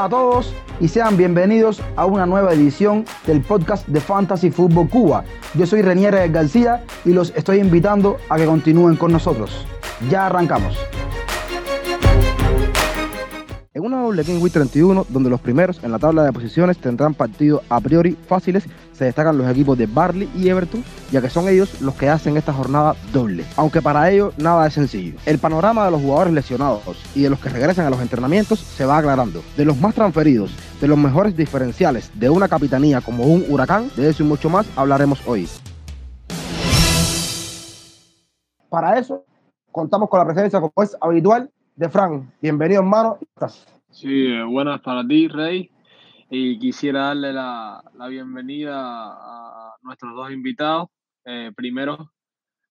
Hola a todos y sean bienvenidos a una nueva edición del podcast de Fantasy Football Cuba. Yo soy Renier García y los estoy invitando a que continúen con nosotros. Ya arrancamos. En una doble King Week 31, donde los primeros en la tabla de posiciones tendrán partidos a priori fáciles, se destacan los equipos de Barley y Everton, ya que son ellos los que hacen esta jornada doble. Aunque para ellos nada es sencillo. El panorama de los jugadores lesionados y de los que regresan a los entrenamientos se va aclarando. De los más transferidos, de los mejores diferenciales de una capitanía como un huracán, de eso y mucho más hablaremos hoy. Para eso, contamos con la presencia, como es habitual, de Frank. Bienvenido, hermano. Sí, eh, buenas para ti, Rey. Y quisiera darle la, la bienvenida a nuestros dos invitados. Eh, primero,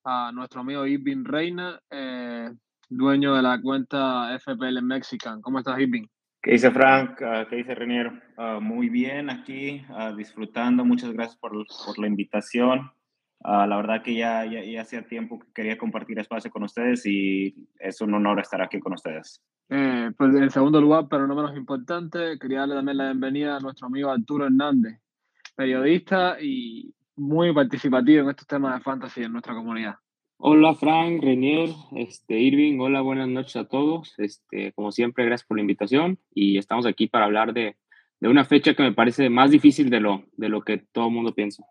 a nuestro amigo Irving Reina, eh, dueño de la cuenta FPL Mexican. ¿Cómo estás, Irving? ¿Qué dice Frank? Ah, ¿Qué dice Renier? Ah, muy bien aquí, ah, disfrutando. Muchas gracias por, por la invitación. La verdad que ya, ya, hacía tiempo que quería compartir espacio con ustedes y es un honor estar aquí con ustedes. Eh, pues en segundo lugar, pero no menos importante, quería darle también la bienvenida a nuestro amigo Arturo Hernández, periodista y muy participativo en estos temas de fantasy en nuestra comunidad. Hola Frank, Renier, este, Irving, hola, buenas noches a todos. Este, como siempre, gracias por la invitación y estamos aquí para hablar de, de una fecha que me parece más difícil de lo, de lo que todo el mundo piensa.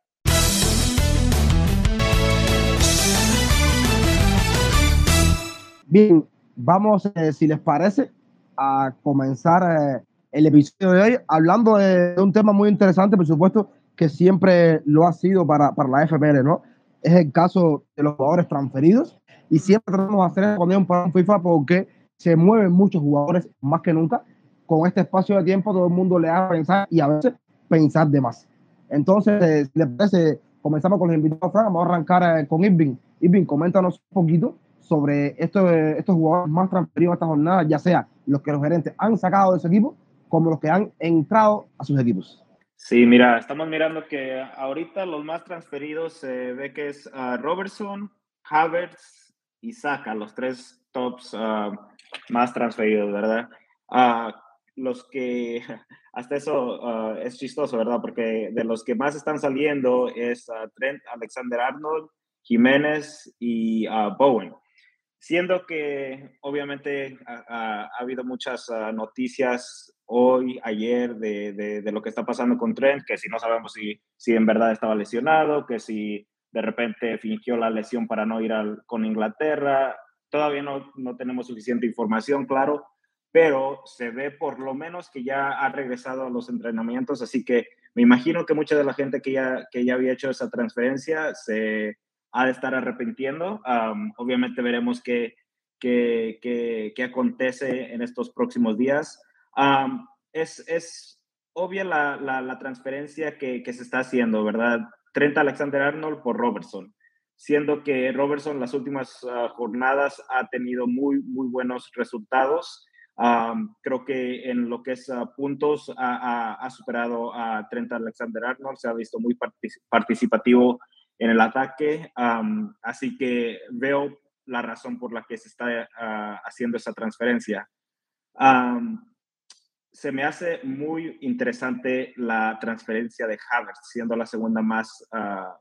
Bien, vamos, eh, si les parece, a comenzar eh, el episodio de hoy hablando de, un tema muy interesante, por supuesto, que siempre lo ha sido para, para la FPL, ¿no? Es el caso de los jugadores transferidos y siempre tratamos de hacer un programa FIFA porque se mueven muchos jugadores más que nunca. Con este espacio de tiempo todo el mundo le a pensar y a veces pensar de más. Entonces, eh, si les parece, comenzamos con los invitados, Frank, vamos a arrancar con Irving. Irving, coméntanos un poquito sobre estos, estos jugadores más transferidos a esta jornada, ya sea los que los gerentes han sacado de su equipo, como los que han entrado a sus equipos. Sí, mira, estamos mirando que ahorita los más transferidos se ve que es uh, Robertson, Havertz y Saka, los tres tops uh, más transferidos, ¿verdad? Uh, los que, hasta eso es chistoso, ¿verdad? Porque de los que más están saliendo es Trent Alexander Arnold, Jiménez y Bowen siendo que obviamente ha, habido muchas ah, noticias hoy, ayer, de, de, lo que está pasando con Trent, que si no sabemos si, si en verdad estaba lesionado, que si de repente fingió la lesión para no ir con Inglaterra, todavía no, no tenemos suficiente información, claro, pero se ve por lo menos que ya ha regresado a los entrenamientos, así que me imagino que mucha de la gente que ya, que ya había hecho esa transferencia se ha de estar arrepintiendo. obviamente veremos qué, qué, qué, qué, acontece en estos próximos días. es, es, obvia la, la, la transferencia que, que, se está haciendo, ¿verdad? Trent Alexander Arnold por Robertson, siendo que Robertson las últimas uh, jornadas ha tenido muy, muy buenos resultados. creo que en lo que es uh, puntos ha, ha, ha, superado a Trent Alexander Arnold, se ha visto muy participativo en el ataque. así que veo la razón por la que se está ah, haciendo esa transferencia. se me hace muy interesante la transferencia de Havertz, siendo la segunda más, ah,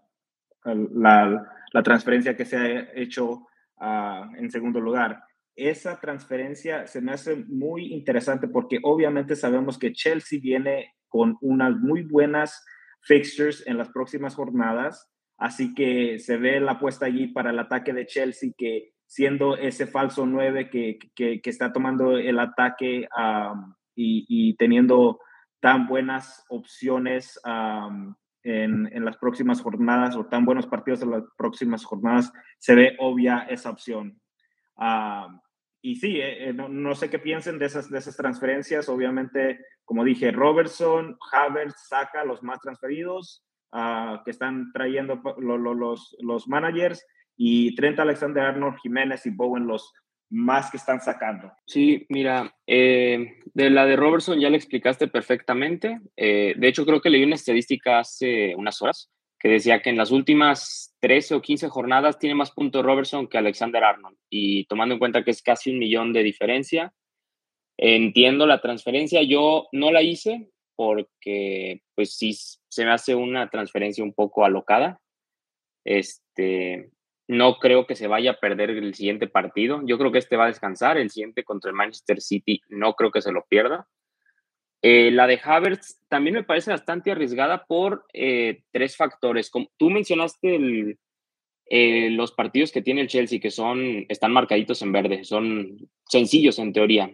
la, la, transferencia que se ha hecho ah, en segundo lugar. Esa transferencia se me hace muy interesante porque obviamente sabemos que Chelsea viene con unas muy buenas fixtures en las próximas jornadas Así que se ve la apuesta allí para el ataque de Chelsea, que siendo ese falso 9 que, que, está tomando el ataque y, teniendo tan buenas opciones en, en, las próximas jornadas o tan buenos partidos en las próximas jornadas, se ve obvia esa opción. y sí, eh, eh, no, no, sé qué piensen de esas, de esas transferencias. Obviamente, como dije, Robertson, Havertz, Saka, los más transferidos. Ah, que están trayendo los, los managers y Trent Alexander Arnold, Jiménez y Bowen los más que están sacando. Sí, mira, eh, de la de Robertson ya le explicaste perfectamente. Eh, de hecho, creo que leí una estadística hace unas horas que decía que en las últimas 13 o 15 jornadas tiene más puntos Robertson que Alexander Arnold. Y tomando en cuenta que es casi un millón de diferencia, Entiendo la transferencia, yo no la hice porque pues sí se me hace una transferencia un poco alocada. Este, no creo que se vaya a perder el siguiente partido. Yo creo que este va a descansar. El siguiente contra el Manchester City no creo que se lo pierda. Eh, la de Havertz también me parece bastante arriesgada por eh, tres factores. Como tú mencionaste eh, los partidos que tiene el Chelsea, que son, están marcaditos en verde, son sencillos en teoría,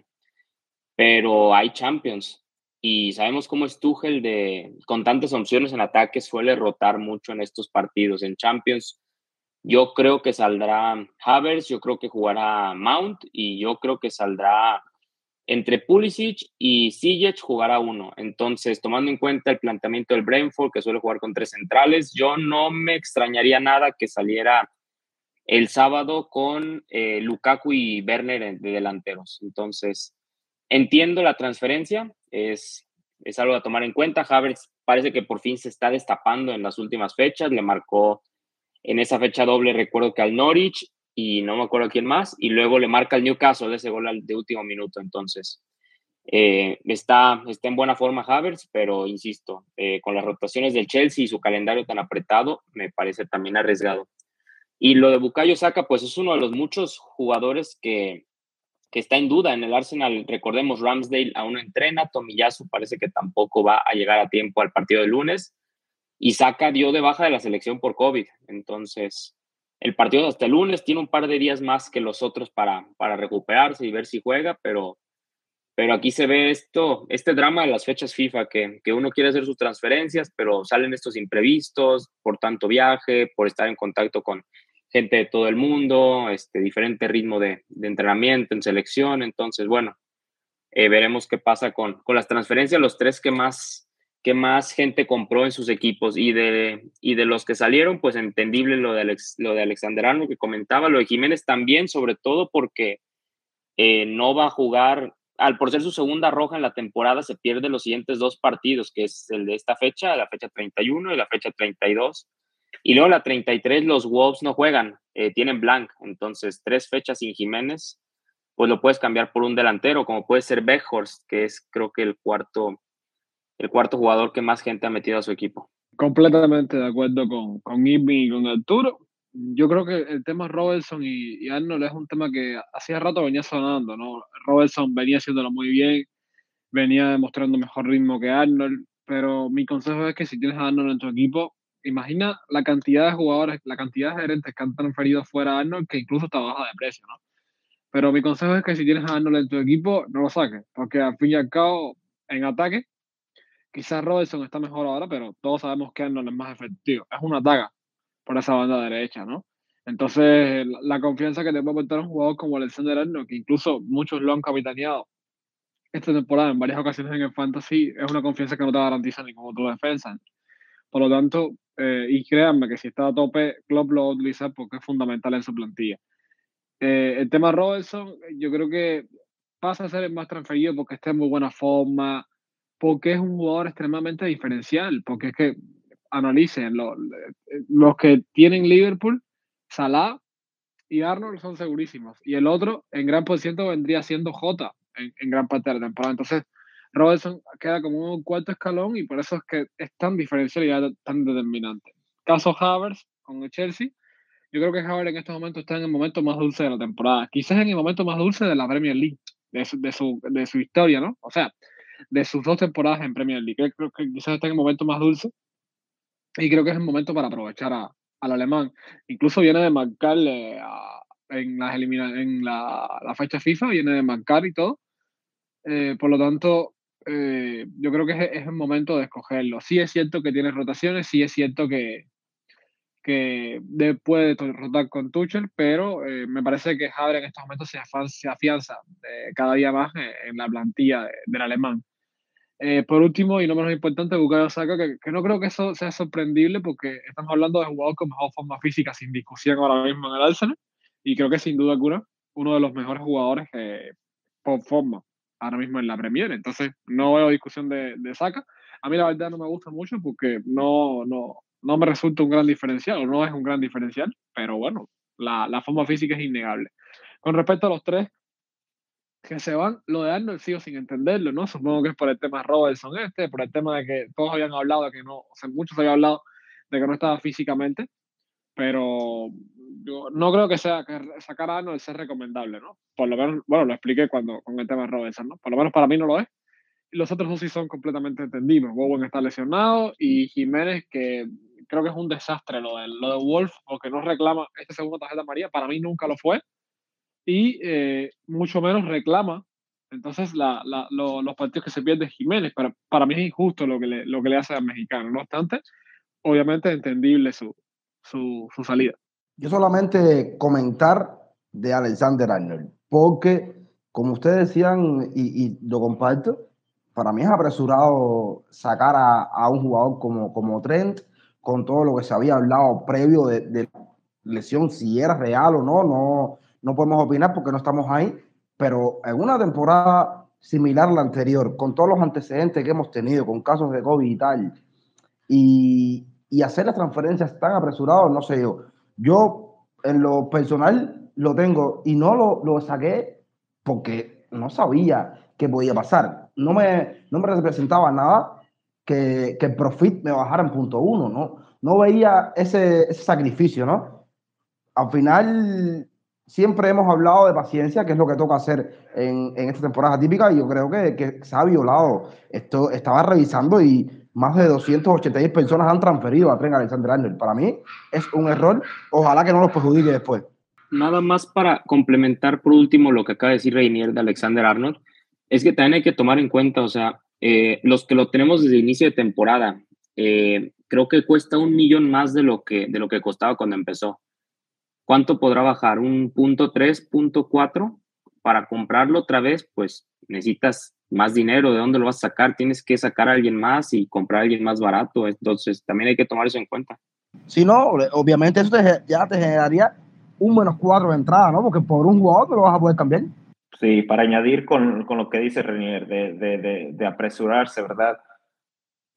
pero hay Champions y sabemos cómo es Tuchel de, con tantas opciones en ataque, suele rotar mucho en estos partidos. En Champions yo creo que saldrá Havertz, yo creo que jugará Mount y yo creo que saldrá entre Pulisic y Sijic jugará uno. Entonces, tomando en cuenta el planteamiento del Brentford, que suele jugar con tres centrales, yo no me extrañaría nada que saliera el sábado con eh, Lukaku y Werner de delanteros. Entonces, entiendo la transferencia, es, es algo a tomar en cuenta. Havertz parece que por fin se está destapando en las últimas fechas, le marcó en esa fecha doble recuerdo que al Norwich y no me acuerdo quién más, y luego le marca el Newcastle de ese gol de último minuto. Entonces, eh, está, está en buena forma Havertz, pero insisto, eh, con las rotaciones del Chelsea y su calendario tan apretado, me parece también arriesgado. Y lo de Bukayo Saka, pues es uno de los muchos jugadores que, que está en duda en el Arsenal. Recordemos, Ramsdale aún no entrena, Tomiyasu parece que tampoco va a llegar a tiempo al partido de lunes y Saca dio de baja de la selección por COVID. Entonces, el partido hasta el lunes tiene un par de días más que los otros para, para recuperarse y ver si juega, pero, pero aquí se ve esto, este drama de las fechas FIFA, que, que uno quiere hacer sus transferencias, pero salen estos imprevistos por tanto viaje, por estar en contacto con gente de todo el mundo, este diferente ritmo de, de entrenamiento en selección. Entonces, bueno, eh, veremos qué pasa con, con las transferencias. Los tres que más que más gente compró en sus equipos y de, y de los que salieron, pues entendible lo de, lo de Alexander Arnold que comentaba, lo de Jiménez también, sobre todo porque eh, no va a jugar, al por ser su segunda roja en la temporada, se pierde los siguientes dos partidos, que es el de esta fecha, la fecha 31 y la fecha 32. Y luego la 33, los Wolves no juegan, eh, tienen blank, entonces tres fechas sin Jiménez, pues lo puedes cambiar por un delantero, como puede ser Beckhorst, que es creo que el cuarto el cuarto jugador que más gente ha metido a su equipo. Completamente de acuerdo con, con y con Arturo. Yo creo que el tema Robertson y, Arnold es un tema que hacía rato venía sonando, ¿no? Robertson venía haciéndolo muy bien, venía demostrando mejor ritmo que Arnold, pero mi consejo es que si tienes a Arnold en tu equipo, imagina la cantidad de jugadores, la cantidad de gerentes que han transferido fuera a Arnold, que incluso está baja de precio, ¿no? Pero mi consejo es que si tienes a Arnold en tu equipo, no lo saques, porque al fin y al cabo, en ataque, Quizás Robertson está mejor ahora, pero todos sabemos que Arnold es más efectivo. Es una daga por esa banda derecha, ¿no? Entonces, la confianza que te puede aportar un jugador como Alexander Arnold, que incluso muchos lo han capitaneado esta temporada en varias ocasiones en el Fantasy, es una confianza que no te garantiza ni como tu defensa. Por lo tanto, eh, y créanme que si está a tope, Klopp lo va a utilizar porque es fundamental en su plantilla. Eh, el tema Robertson, yo creo que pasa a ser el más transferido porque está en muy buena forma, porque es un jugador extremadamente diferencial, porque es que analicen, los que tienen Liverpool, Salah y Arnold son segurísimos, y el otro en gran por ciento vendría siendo Jota en, gran parte de la temporada. Entonces, Robertson queda como un cuarto escalón y por eso es que es tan diferencial y tan determinante. Caso Havers con el Chelsea, yo creo que Havers en estos momentos está en el momento más dulce de la temporada, quizás en el momento más dulce de la Premier League, de su, de su, de su historia, ¿no? O sea, de sus dos temporadas en Premier League. Creo que quizás está en el momento más dulce y creo que es el momento para aprovechar a, al alemán. Incluso viene de marcarle en, las en la, la, fecha FIFA, viene de marcar y todo. Eh, por lo tanto, eh, yo creo que es, el momento de escogerlo. Sí es cierto que tiene rotaciones, sí es cierto que, que puede rotar con Tuchel, pero eh, me parece que Javier en estos momentos se, se afianza cada día más en, la plantilla del alemán. Eh, por último, y no menos importante, Bukayo Saka, que, que, no creo que eso sea sorprendible porque estamos hablando de jugador con mejor forma física sin discusión ahora mismo en el Arsenal y creo que sin duda alguna uno de los mejores jugadores eh, por forma ahora mismo en la Premier. Entonces, no veo discusión de, de Saka. A mí la verdad no me gusta mucho porque no, no, no me resulta un gran diferencial, o no es un gran diferencial, pero bueno, la, la forma física es innegable. Con respecto a los tres, que se van, lo de Arnold sigo sin entenderlo, ¿no? Supongo que es por el tema Robertson este, por el tema de que todos habían hablado de que no, o sea, muchos habían hablado de que no estaba físicamente, pero yo no creo que sea que sacar a Arnold sea recomendable, ¿no? Por lo menos, bueno, lo expliqué cuando con el tema de Robertson, ¿no? Por lo menos para mí no lo es. Los otros dos sí son completamente entendibles. Bowen está lesionado y Jiménez, que creo que es un desastre lo de, lo de Wolf, o que no reclama este segundo tarjeta María, para mí nunca lo fue y eh, mucho menos reclama. Entonces, la, la, los partidos que se pierde Jiménez, para, para mí es injusto lo que, le, lo que le hace al mexicano. No obstante, obviamente es entendible su, su, su salida. Yo solamente comentar de Alexander Arnold, porque como ustedes decían, y, y, lo comparto, para mí es apresurado sacar a, a, un jugador como, como Trent, con todo lo que se había hablado previo de, de lesión, si era real o no, no, no podemos opinar porque no estamos ahí, pero en una temporada similar a la anterior, con todos los antecedentes que hemos tenido, con casos de COVID y tal, y, y hacer las transferencias tan apresuradas, no sé yo. Yo, en lo personal, lo tengo y no lo, lo saqué porque no sabía qué podía pasar. No me, no me representaba nada que, que el profit me bajara en punto uno, ¿no? No veía ese, ese sacrificio, ¿no? Al final, siempre hemos hablado de paciencia, que es lo que toca hacer en, en esta temporada típica, y yo creo que, que, se ha violado. Esto estaba revisando y más de 286 personas han transferido a Tren Alexander Arnold. Para mí es un error. Ojalá que no los perjudique después. Nada más para complementar por último lo que acaba de decir Reinier de Alexander Arnold, es que también hay que tomar en cuenta, o sea, eh, los que lo tenemos desde el inicio de temporada, eh, creo que cuesta un millón más de lo que, de lo que costaba cuando empezó. ¿Cuánto podrá bajar? ¿Un punto 3, punto 4? Para comprarlo otra vez, pues necesitas más dinero. ¿De dónde lo vas a sacar? Tienes que sacar a alguien más y comprar a alguien más barato. Entonces, también hay que tomar eso en cuenta. Si no, obviamente eso te, ya te generaría un menos 4 de entrada, ¿no? Porque por un jugador no lo vas a poder cambiar. Sí, para añadir con, con lo que dice Renier, de, de, de, de apresurarse, ¿verdad?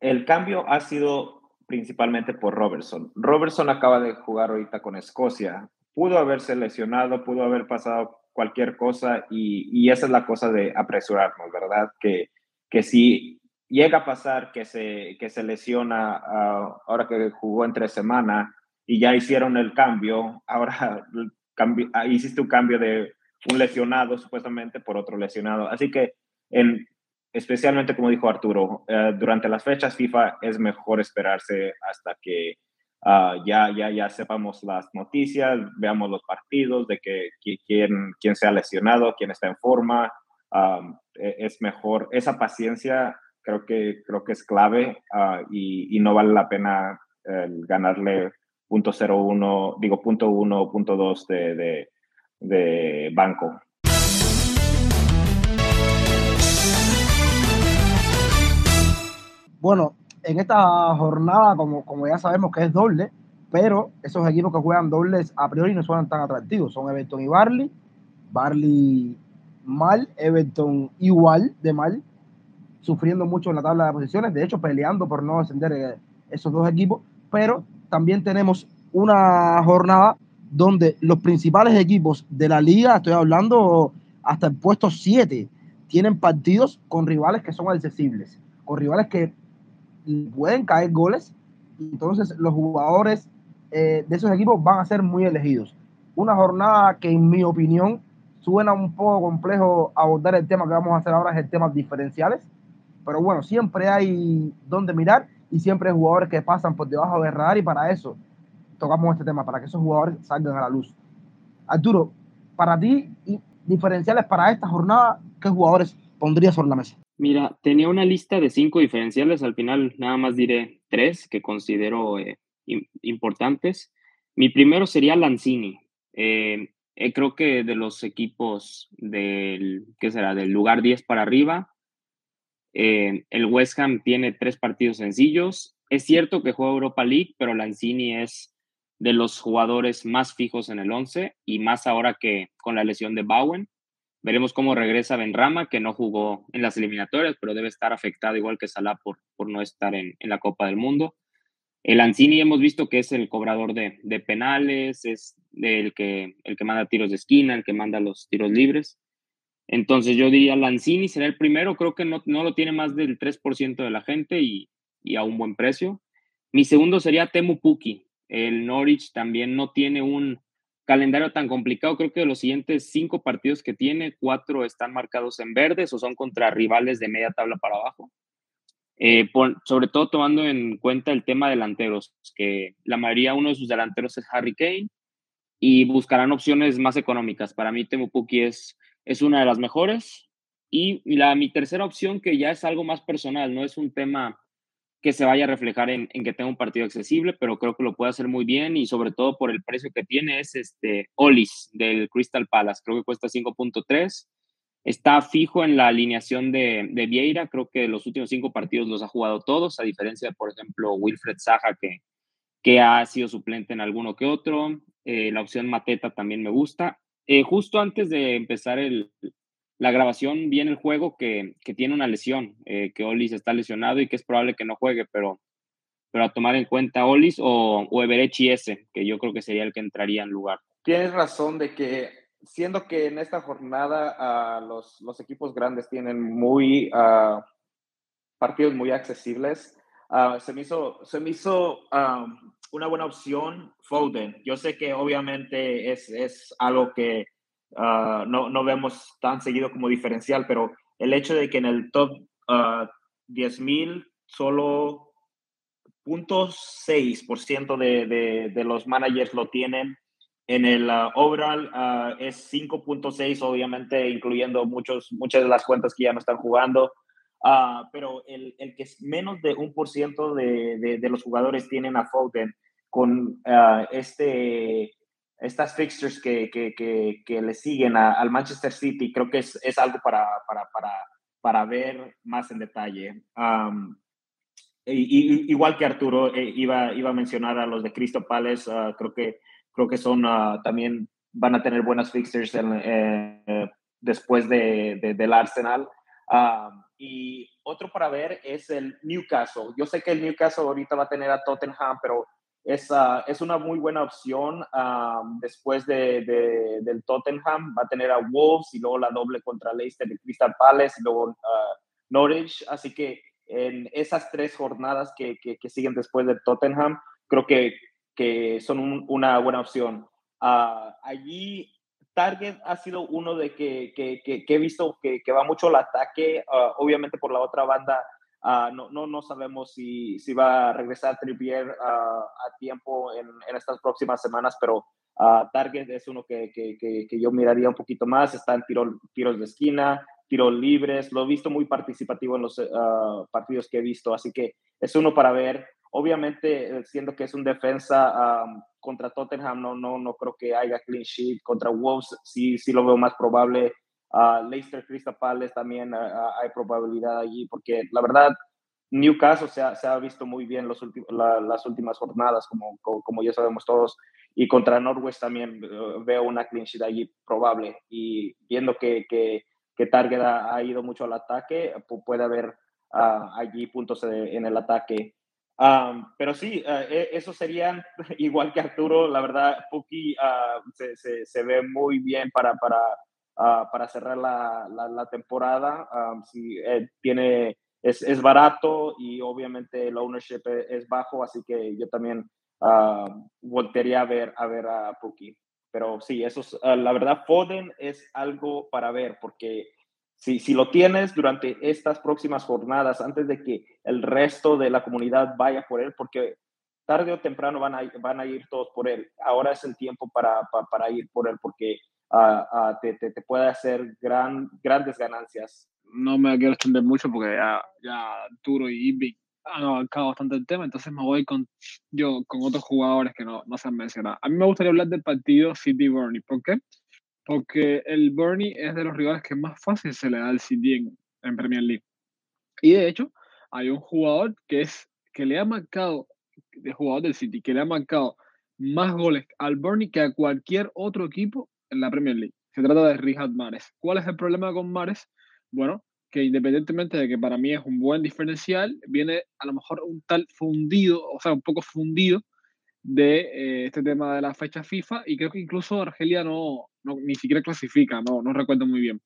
El cambio ha sido principalmente por Robertson. Robertson acaba de jugar ahorita con Escocia pudo haberse lesionado, pudo haber pasado cualquier cosa y, esa es la cosa de apresurarnos, ¿verdad? Que, que si llega a pasar que se, que se lesiona uh, ahora que jugó entre semana y ya hicieron el cambio, ahora cambio, ah, hiciste un cambio de un lesionado supuestamente por otro lesionado. Así que en, especialmente como dijo Arturo, uh, durante las fechas FIFA es mejor esperarse hasta que Uh, ya, ya, ya sepamos las noticias, veamos los partidos de que, quién, quién se ha lesionado, quién está en forma. Um, es mejor, esa paciencia creo que, creo que es clave uh, y, no vale la pena ganarle punto uno digo punto uno, punto dos de, de, de banco. Bueno, en esta jornada, como, como ya sabemos que es doble, pero esos equipos que juegan dobles a priori no suenan tan atractivos. Son Everton y Barley. Barley mal, Everton igual de mal, sufriendo mucho en la tabla de posiciones, de hecho peleando por no descender eh, esos dos equipos, pero también tenemos una jornada donde los principales equipos de la liga, estoy hablando hasta el puesto 7, tienen partidos con rivales que son accesibles, con rivales que pueden caer goles. Entonces los jugadores eh, de esos equipos van a ser muy elegidos. Una jornada que en mi opinión suena un poco complejo abordar el tema que vamos a hacer ahora, es el tema diferenciales. Pero bueno, siempre hay donde mirar y siempre hay jugadores que pasan por debajo del radar y para eso tocamos este tema, para que esos jugadores salgan a la luz. Arturo, para ti, diferenciales para esta jornada, ¿qué jugadores pondrías sobre la mesa? Mira, tenía una lista de cinco diferenciales, al final nada más diré tres que considero eh, importantes. Mi primero sería Lanzini. Eh, eh, creo que de los equipos del, ¿qué será? Del lugar 10 para arriba, el West Ham tiene tres partidos sencillos. Es cierto que juega Europa League, pero Lanzini es de los jugadores más fijos en el 11 y más ahora que con la lesión de Bowen. Veremos cómo regresa Benrama, que no jugó en las eliminatorias, pero debe estar afectado igual que Salah por, por no estar en, en la Copa del Mundo. El Ancini hemos visto que es el cobrador de, de, penales, es el que, el que manda tiros de esquina, el que manda los tiros libres. Entonces yo diría Lanzini será el primero, creo que no, no lo tiene más del 3% de la gente y, y, a un buen precio. Mi segundo sería Temu Puki. El Norwich también no tiene un calendario tan complicado. Creo que de los siguientes cinco partidos que tiene, cuatro están marcados en verdes o son contra rivales de media tabla para abajo. Eh, sobre todo tomando en cuenta el tema delanteros, que la mayoría, uno de sus delanteros es Harry Kane y buscarán opciones más económicas. Para mí, Temu Puki es es una de las mejores. Y la, mi tercera opción, que ya es algo más personal, no es un tema que se vaya a reflejar en, que tenga un partido accesible, pero creo que lo puede hacer muy bien y sobre todo por el precio que tiene es este Olis del Crystal Palace. Creo que cuesta 5.3. Está fijo en la alineación de, de, Vieira. Creo que los últimos cinco partidos los ha jugado todos, a diferencia de, por ejemplo, Wilfred Saja, que, que ha sido suplente en alguno que otro. Eh, la opción Mateta también me gusta. Eh, justo antes de empezar el, la grabación, vi en el juego que, que tiene una lesión, eh, que Olis está lesionado y que es probable que no juegue, pero, pero a tomar en cuenta Olis o, o Everechi ese, que yo creo que sería el que entraría en lugar. Tienes razón de que, siendo que en esta jornada uh, los, los, equipos grandes tienen muy uh, partidos muy accesibles, uh, se me hizo, se me hizo una buena opción Foden. Yo sé que obviamente es, es algo que uh, no, no, vemos tan seguido como diferencial, pero el hecho de que en el top uh, ah, 10.000 solo 0.6% de, de, de, los managers lo tienen. En el uh, overall es 5.6, obviamente, incluyendo muchos, muchas de las cuentas que ya no están jugando. Uh, pero el, el, que es menos de un por ciento de, los jugadores tienen a Foden con uh, este, estas fixtures que, que, que, que le siguen a, al Manchester City, creo que es, es algo para, para, para, para, ver más en detalle. Um, y, igual que Arturo eh, iba, iba a mencionar a los de Crystal Palace, uh, creo que, creo que son uh, también van a tener buenas fixtures en, eh, después de, de, del Arsenal. Um, y otro para ver es el Newcastle. Yo sé que el Newcastle ahorita va a tener a Tottenham, pero es, es una muy buena opción después de, de, del Tottenham. Va a tener a Wolves y luego la doble contra Leicester de Crystal Palace y luego uh, Norwich. Así que en esas tres jornadas que, que, siguen después de Tottenham, creo que, que son un, una buena opción. Uh, allí Target ha sido uno de que, que, que, he visto que, va mucho al ataque, uh, obviamente por la otra banda. Uh, no, no, no, sabemos si, si, va a regresar Trippier uh, a tiempo en, estas próximas semanas, pero Target es uno que, que, yo miraría un poquito más. Está en tiro, tiros de esquina, tiros libres. Lo he visto muy participativo en los partidos que he visto, así que es uno para ver. Obviamente, siendo que es un defensa contra Tottenham, no, no, no creo que haya clean sheet. Contra Wolves sí, sí lo veo más probable. Uh, Leicester, Crystal Palace también hay probabilidad allí, porque la verdad, Newcastle se ha, se ha visto muy bien los la, las últimas jornadas, como, como, ya sabemos todos. Y contra Norwich también uh, veo una clean sheet allí probable. Y viendo que, que, que Target ha, ido mucho al ataque, puede haber allí puntos en el ataque pero sí, uh, eso serían igual que Arturo, la verdad, Puki uh, se, se, se, ve muy bien para, para, uh, para cerrar la, la, temporada. Sí, eh, tiene, es, es, barato y obviamente el ownership e, es, bajo, así que yo también voltearía a ver a, ver a Puki. Pero sí, eso es, la verdad, Foden es algo para ver porque si, si lo tienes durante estas próximas jornadas, antes de que el resto de la comunidad vaya por él, porque tarde o temprano van a, van a ir todos por él. Ahora es el tiempo para, para ir por él, porque uh, uh, te, te, te, puede hacer gran, grandes ganancias. No me quiero extender mucho porque ya, ya Turo y Ibik han abarcado bastante el tema, entonces me voy con yo con otros jugadores que no, no se han mencionado. A mí me gustaría hablar del partido City Burnley. ¿Por qué? porque el Burnley es de los rivales que más fácil se le da al City en, en, Premier League. Y de hecho, hay un jugador que, es, que le ha marcado, de jugador del City, que le ha marcado más goles al Burnley que a cualquier otro equipo en la Premier League. Se trata de Richard Mares. ¿Cuál es el problema con Mares? Bueno, que independientemente de que para mí es un buen diferencial, viene a lo mejor un tal fundido, o sea, un poco fundido de eh, este tema de la fecha FIFA y creo que incluso Argelia no, no, ni siquiera clasifica, no, no recuerdo muy bien.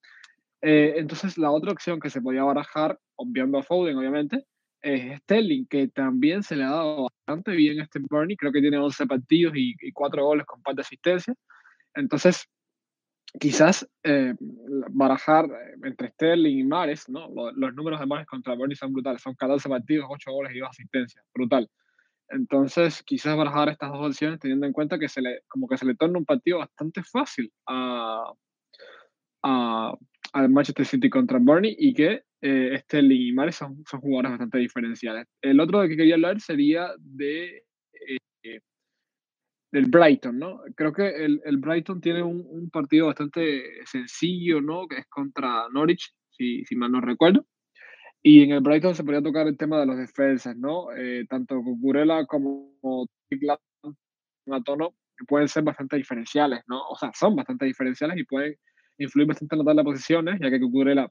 Eh, entonces, la otra opción que se podía barajar, obviando a Foden, obviamente, es Sterling, que también se le ha dado bastante bien este Bernie. Creo que tiene 11 partidos y, y 4 goles con par de asistencia. Entonces, quizás eh, barajar eh, entre Sterling y Mares, ¿no? Los, números de Mares contra Bernie son brutales. Son 14 partidos, 8 goles y 2 asistencias. Brutal. Entonces, quizás barajar estas dos opciones teniendo en cuenta que se le, como que se le torna un partido bastante fácil a, a, al Manchester City contra Burnley y que eh, Sterling y Mares son, son, jugadores bastante diferenciales. El otro de que quería hablar sería de eh, del Brighton, ¿no? Creo que el, el Brighton tiene un, un, partido bastante sencillo, ¿no? Que es contra Norwich, si, si mal no recuerdo. Y en el Brighton se podría tocar el tema de los defensas, ¿no? Eh, tanto Cucurella como Matono pueden ser bastante diferenciales, ¿no? O sea, son bastante diferenciales y pueden influir bastante en la tabla de posiciones, ya que Cucurella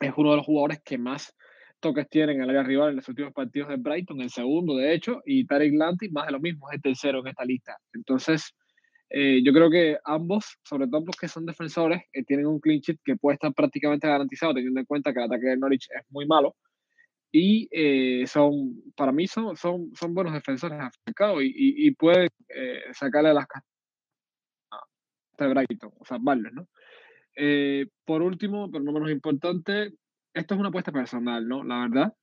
es uno de los jugadores que más toques tienen en el área rival en los últimos partidos de Brighton, el segundo, de hecho, y Tarek Lanti más de lo mismo, es el tercero en esta lista. Entonces, eh, yo creo que ambos, sobre todo los que son defensores, eh, tienen un clean sheet que puede estar prácticamente garantizado, teniendo en cuenta que el ataque de Norwich es muy malo. Y eh, son, para mí, son, son, son buenos defensores y, y, y pueden eh, sacarle las casas a Brighton, o sea, vale, ¿no? Eh, por último, pero no menos importante, esto es una apuesta personal, ¿no? La verdad,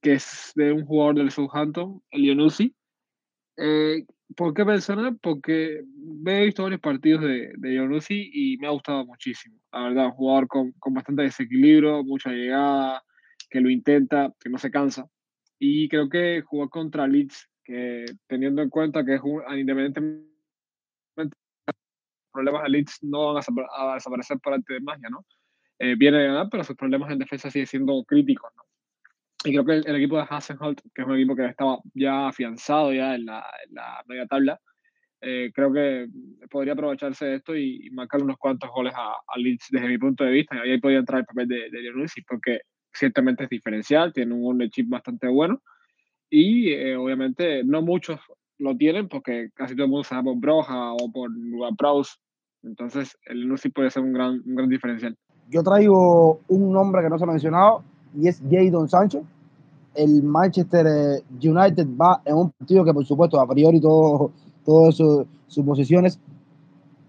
que es de un jugador del Southampton, el Ionusi. Eh, ¿Por qué personal? Porque he visto varios partidos de, de y me ha gustado muchísimo. La verdad, un jugador con, con bastante desequilibrio, mucha llegada, que lo intenta, que no se cansa. Y creo que jugó contra Leeds, que teniendo en cuenta que es un, independientemente problemas de Leeds no van a, desaparecer por arte de magia, ¿no? Eh, viene de ganar, pero sus problemas en defensa siguen siendo críticos, ¿no? Y creo que el, el, equipo de Hassenholt, que es un equipo que estaba ya afianzado ya en la, en la media tabla, eh, creo que podría aprovecharse de esto y, y marcar unos cuantos goles a, a, Leeds desde mi punto de vista. Y ahí podría entrar el papel de, de porque ciertamente es diferencial, tiene un ownership bastante bueno y eh, obviamente no muchos lo tienen porque casi todo el mundo se da por Broja o por Praus. Entonces el Nusi puede ser un gran, un gran diferencial. Yo traigo un nombre que no se ha mencionado y es Jadon Sancho. El Manchester eh, United va en un partido que por supuesto a priori todas todo su, sus posiciones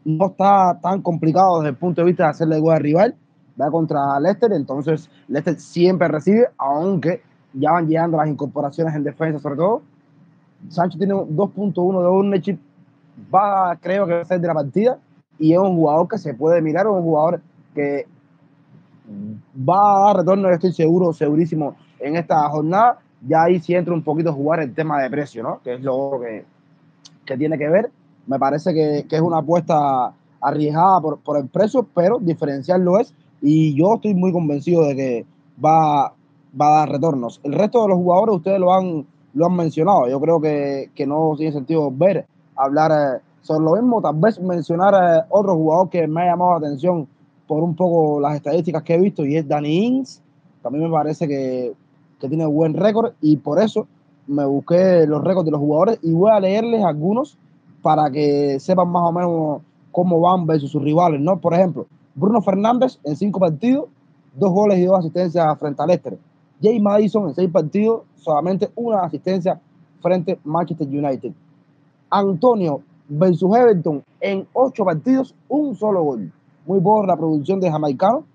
no está tan complicado desde el punto de vista de hacerle gol al rival. Va contra Leicester, entonces Leicester siempre recibe, aunque ya van llegando las incorporaciones en defensa sobre todo. Sancho tiene 2.1 de ownership, va creo que va a ser de la partida y es un jugador que se puede mirar, un jugador que va a dar retorno, estoy seguro, segurísimo, en esta jornada. Ya ahí sí entra un poquito a jugar el tema de precio, ¿no? Que es lo que, que tiene que ver. Me parece que, que es una apuesta arriesgada por, por, el precio, pero diferencial lo es. Y yo estoy muy convencido de que va, va a dar retornos. El resto de los jugadores, ustedes lo han, lo han mencionado. Yo creo que, que no tiene sentido ver, hablar eh, sobre lo mismo. Tal vez mencionar eh, otro jugador que me ha llamado la atención por un poco las estadísticas que he visto y es Danny Ings. También me parece que, que tiene buen récord y por eso me busqué los récords de los jugadores y voy a leerles algunos para que sepan más o menos cómo van versus sus rivales, ¿no? Por ejemplo, Bruno Fernández en cinco partidos, dos goles y dos asistencias frente al Leicester. Jay Madison en seis partidos, solamente una asistencia frente a Manchester United. Antonio versus Everton en ocho partidos, un solo gol muy por la producción de Jamaicano.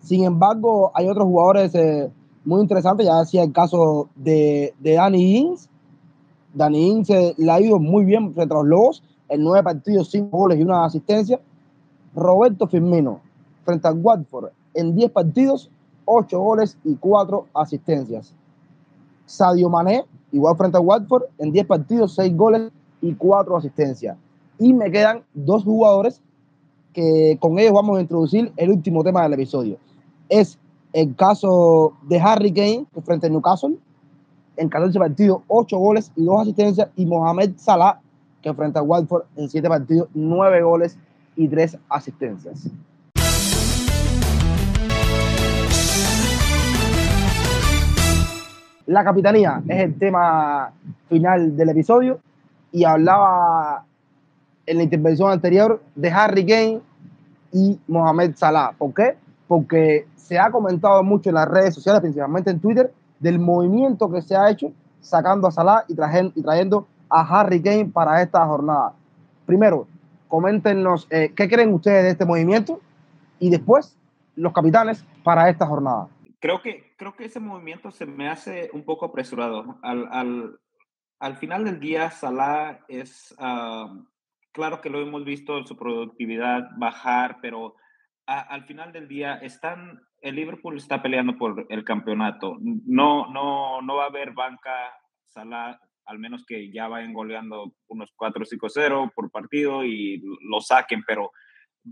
Sin embargo, hay otros jugadores eh, muy interesantes, ya decía el caso de, de Danny Ings. Danny Ings eh, le ha ido muy bien frente a los Lobos, en nueve partidos, cinco goles y una asistencia. Roberto Firmino, frente al Watford, en diez partidos, ocho goles y cuatro asistencias. Sadio Mané, igual frente al Watford, en diez partidos, seis goles y cuatro asistencias. Y me quedan dos jugadores que con ellos vamos a introducir el último tema del episodio. Es el caso de Harry Kane frente a Newcastle, en 14 partidos, 8 goles y 2 asistencias, y Mohamed Salah, que enfrenta a Watford en 7 partidos, 9 goles y 3 asistencias. La capitanía es el tema final del episodio y hablaba en la intervención anterior de Harry Kane y Mohamed Salah. ¿Por qué? Porque se ha comentado mucho en las redes sociales, principalmente en Twitter, del movimiento que se ha hecho sacando a Salah y, y trayendo a Harry Kane para esta jornada. Primero, coméntenos eh, qué creen ustedes de este movimiento y después los capitanes para esta jornada. Creo que, creo que ese movimiento se me hace un poco apresurado. Al, al, al final del día, Salah es, ah, claro que lo hemos visto, su productividad bajar, pero al final del día están, el Liverpool está peleando por el campeonato. No, no, no va a haber banca Salah, al menos que ya vayan goleando unos 4-5-0 por partido y lo saquen, pero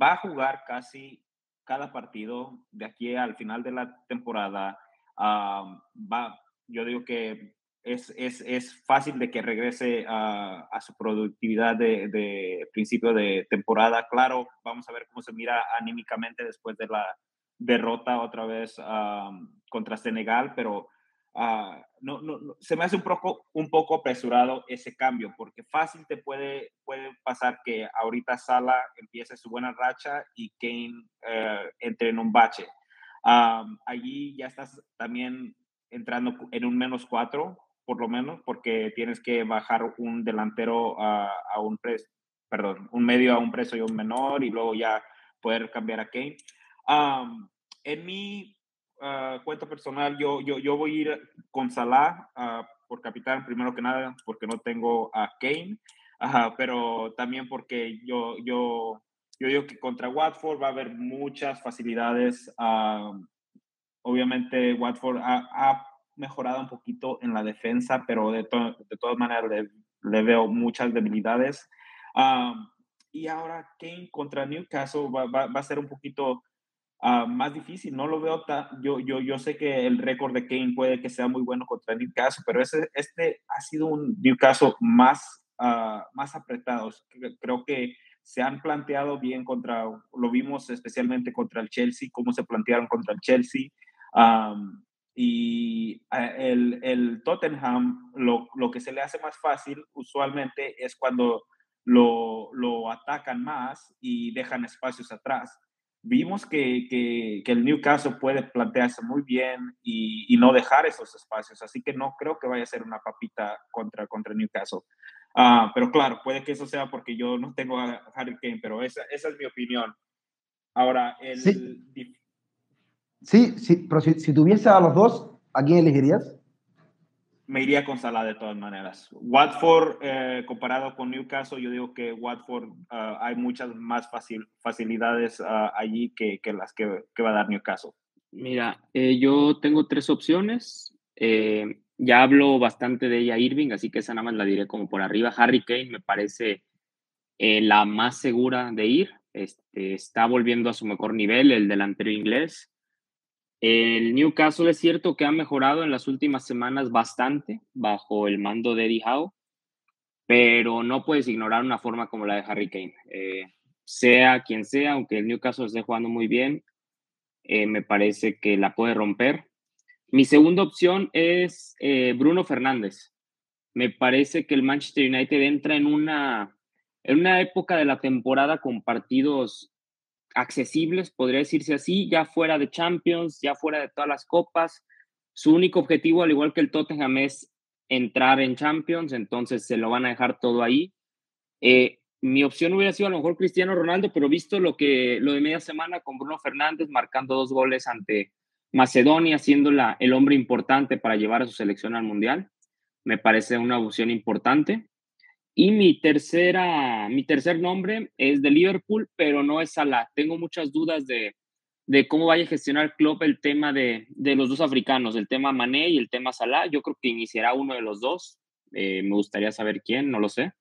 va a jugar casi cada partido de aquí al final de la temporada. Ah, va, yo digo que es, es, es, fácil de que regrese a, a su productividad de, de, principio de temporada. Claro, vamos a ver cómo se mira anímicamente después de la derrota otra vez contra Senegal, pero uh, no, no, se me hace un poco, un poco apresurado ese cambio, porque fácil te puede, puede pasar que ahorita Sala empiece su buena racha y Kane uh, entre en un bache. Um, allí ya estás también entrando en un menos cuatro, por lo menos, porque tienes que bajar un delantero a, un precio, perdón, un medio a un precio y un menor y luego ya poder cambiar a Kane. En mi uh, cuenta personal, yo, yo, yo voy a ir con Salah uh, por capitán, primero que nada, porque no tengo a Kane, uh, pero también porque yo, yo, yo digo que contra Watford va a haber muchas facilidades. obviamente, Watford ha mejorado un poquito en la defensa, pero de, de todas maneras le, le, veo muchas debilidades. Um, y ahora Kane contra Newcastle va, va, va, a ser un poquito uh, más difícil. No lo veo tan, yo, yo, yo sé que el récord de Kane puede que sea muy bueno contra Newcastle, pero ese, este ha sido un Newcastle más, uh, más apretado. Creo que se han planteado bien contra, lo vimos especialmente contra el Chelsea, cómo se plantearon contra el Chelsea. Um, y el, el Tottenham, lo, lo, que se le hace más fácil usualmente es cuando lo, lo atacan más y dejan espacios atrás. Vimos que, que, que, el Newcastle puede plantearse muy bien y, y, no dejar esos espacios, así que no creo que vaya a ser una papita contra, contra Newcastle. Uh, pero claro, puede que eso sea porque yo no tengo a Harry Kane, pero esa, esa es mi opinión. Ahora, el, sí. Sí, sí, pero si, si tuviese a los dos, ¿a quién elegirías? Me iría con Salah de todas maneras. Watford, eh, comparado con Newcastle, yo digo que Watford uh, hay muchas más facil, facilidades uh, allí que, que las que, que, va a dar Newcastle. Mira, eh, yo tengo tres opciones. Eh, ya hablo bastante de ella Irving, así que esa nada más la diré como por arriba. Harry Kane me parece la más segura de ir. Este, está volviendo a su mejor nivel, el delantero inglés. El Newcastle es cierto que ha mejorado en las últimas semanas bastante bajo el mando de Eddie Howe, pero no puedes ignorar una forma como la de Harry Kane. Eh, sea quien sea, aunque el Newcastle esté jugando muy bien, eh, me parece que la puede romper. Mi segunda opción es eh, Bruno Fernández. Me parece que el Manchester United entra en una, en una época de la temporada con partidos accesibles, podría decirse así, ya fuera de Champions, ya fuera de todas las copas. Su único objetivo, al igual que el Tottenham, es entrar en Champions, entonces se lo van a dejar todo ahí. Eh, mi opción hubiera sido a lo mejor Cristiano Ronaldo, pero visto lo que lo de media semana con Bruno Fernández marcando dos goles ante Macedonia, siendo la, el hombre importante para llevar a su selección al Mundial, me parece una opción importante. Y mi, tercera, mi tercer nombre es de Liverpool, pero no es Salah. Tengo muchas dudas de, de cómo vaya a gestionar Klopp el tema de, de, los dos africanos, el tema Mané y el tema Salah. Yo creo que iniciará uno de los dos. Eh, me gustaría saber quién, no lo sé.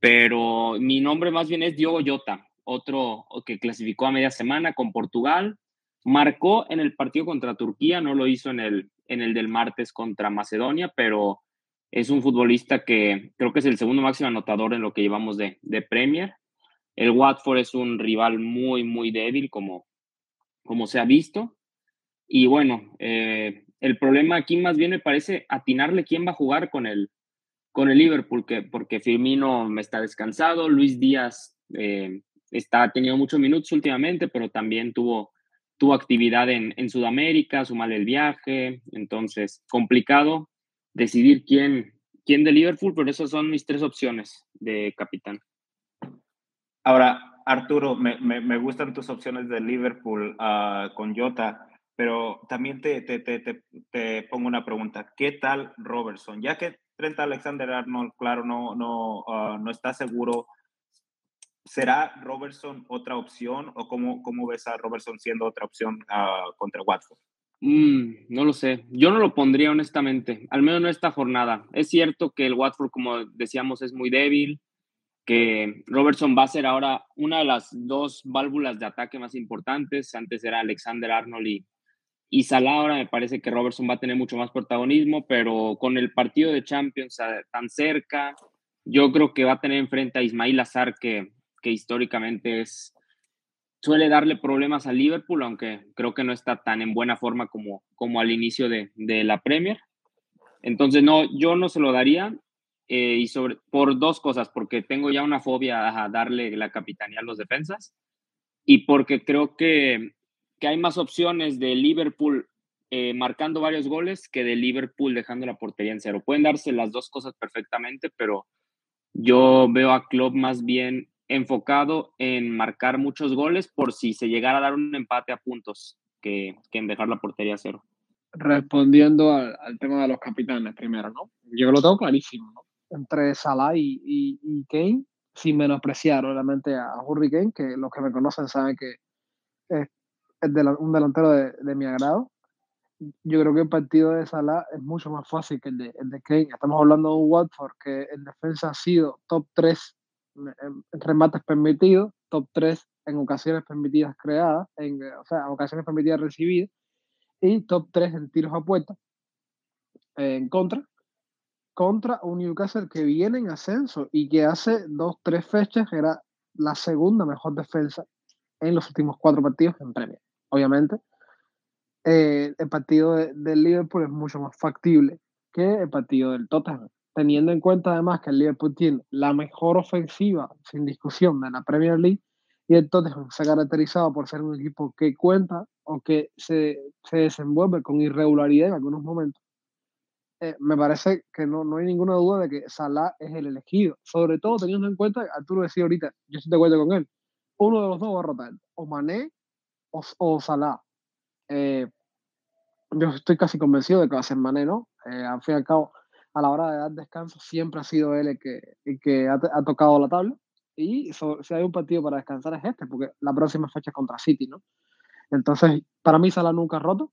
Pero mi nombre más bien es Diogo Jota, otro que clasificó a media semana con Portugal. Marcó en el partido contra Turquía, no lo hizo en el, en el del martes contra Macedonia, pero es un futbolista que creo que es el segundo máximo anotador en lo que llevamos de, Premier. El Watford es un rival muy, muy débil, como, como se ha visto. Y bueno, eh, el problema aquí más bien me parece atinarle quién va a jugar con el, con el Liverpool, que, porque Firmino me está descansado, Luis Díaz eh, está, ha tenido muchos minutos últimamente, pero también tuvo, tuvo actividad en, Sudamérica, sumarle el viaje, entonces complicado decidir quién, quién de Liverpool, pero esas son mis tres opciones de capitán. Ahora, Arturo, me, me, gustan tus opciones de Liverpool uh, con Jota, pero también te, te, te, te, pongo una pregunta. ¿Qué tal Robertson? Ya que Trent Alexander Arnold, claro, no, no, uh, no está seguro, ¿será Robertson otra opción o cómo, cómo ves a Robertson siendo otra opción uh, contra Watford? Mm, no lo sé. Yo no lo pondría honestamente, al menos no esta jornada. Es cierto que el Watford, como decíamos, es muy débil, que Robertson va a ser ahora una de las dos válvulas de ataque más importantes. Antes era Alexander Arnold y, y Salah. Ahora me parece que Robertson va a tener mucho más protagonismo, pero con el partido de Champions tan cerca, yo creo que va a tener enfrente a Ismail Azar, que, que históricamente es, suele darle problemas a Liverpool, aunque creo que no está tan en buena forma como, como al inicio de, de la Premier. Entonces, no, yo no se lo daría. Eh, y sobre, por dos cosas, porque tengo ya una fobia a darle la capitanía a los defensas y porque creo que, que hay más opciones de Liverpool eh, marcando varios goles que de Liverpool dejando la portería en cero. Pueden darse las dos cosas perfectamente, pero yo veo a Klopp más bien enfocado en marcar muchos goles por si se llegara a dar un empate a puntos que, que en dejar la portería a cero. Respondiendo al, al, tema de los capitanes primero, ¿no? Yo lo tengo clarísimo, ¿no? entre Salah y, y, y, Kane, sin menospreciar obviamente a Harry Kane, que los que me conocen saben que es, es de la, un delantero de, de, mi agrado. Yo creo que el partido de Salah es mucho más fácil que el de, el de Kane. Estamos hablando de un Watford que en defensa ha sido top 3 en, en remates permitidos, top 3 en ocasiones permitidas creadas, en, o sea, ocasiones permitidas recibidas, y top 3 en tiros a puerta en contra, contra un Newcastle que viene en ascenso y que hace dos, tres fechas era la segunda mejor defensa en los últimos cuatro partidos en Premier. Obviamente, eh, el partido del de Liverpool es mucho más factible que el partido del Tottenham, teniendo en cuenta además que el Liverpool tiene la mejor ofensiva, sin discusión, de la Premier League y el Tottenham se ha caracterizado por ser un equipo que cuenta o que se, se desenvuelve con irregularidad en algunos momentos eh, me parece que no, no hay ninguna duda de que Salah es el elegido, sobre todo teniendo en cuenta, Arturo decía ahorita, yo estoy de acuerdo con él, uno de los dos va a rotar, o Mané o, o Salah. Eh, yo estoy casi convencido de que va a ser Mané, ¿no? Eh, al fin y al cabo, a la hora de dar descanso, siempre ha sido él el que, el que ha, ha tocado la tabla. Y si hay un partido para descansar es este, porque la próxima fecha es contra City, ¿no? Entonces, para mí Salah nunca ha roto,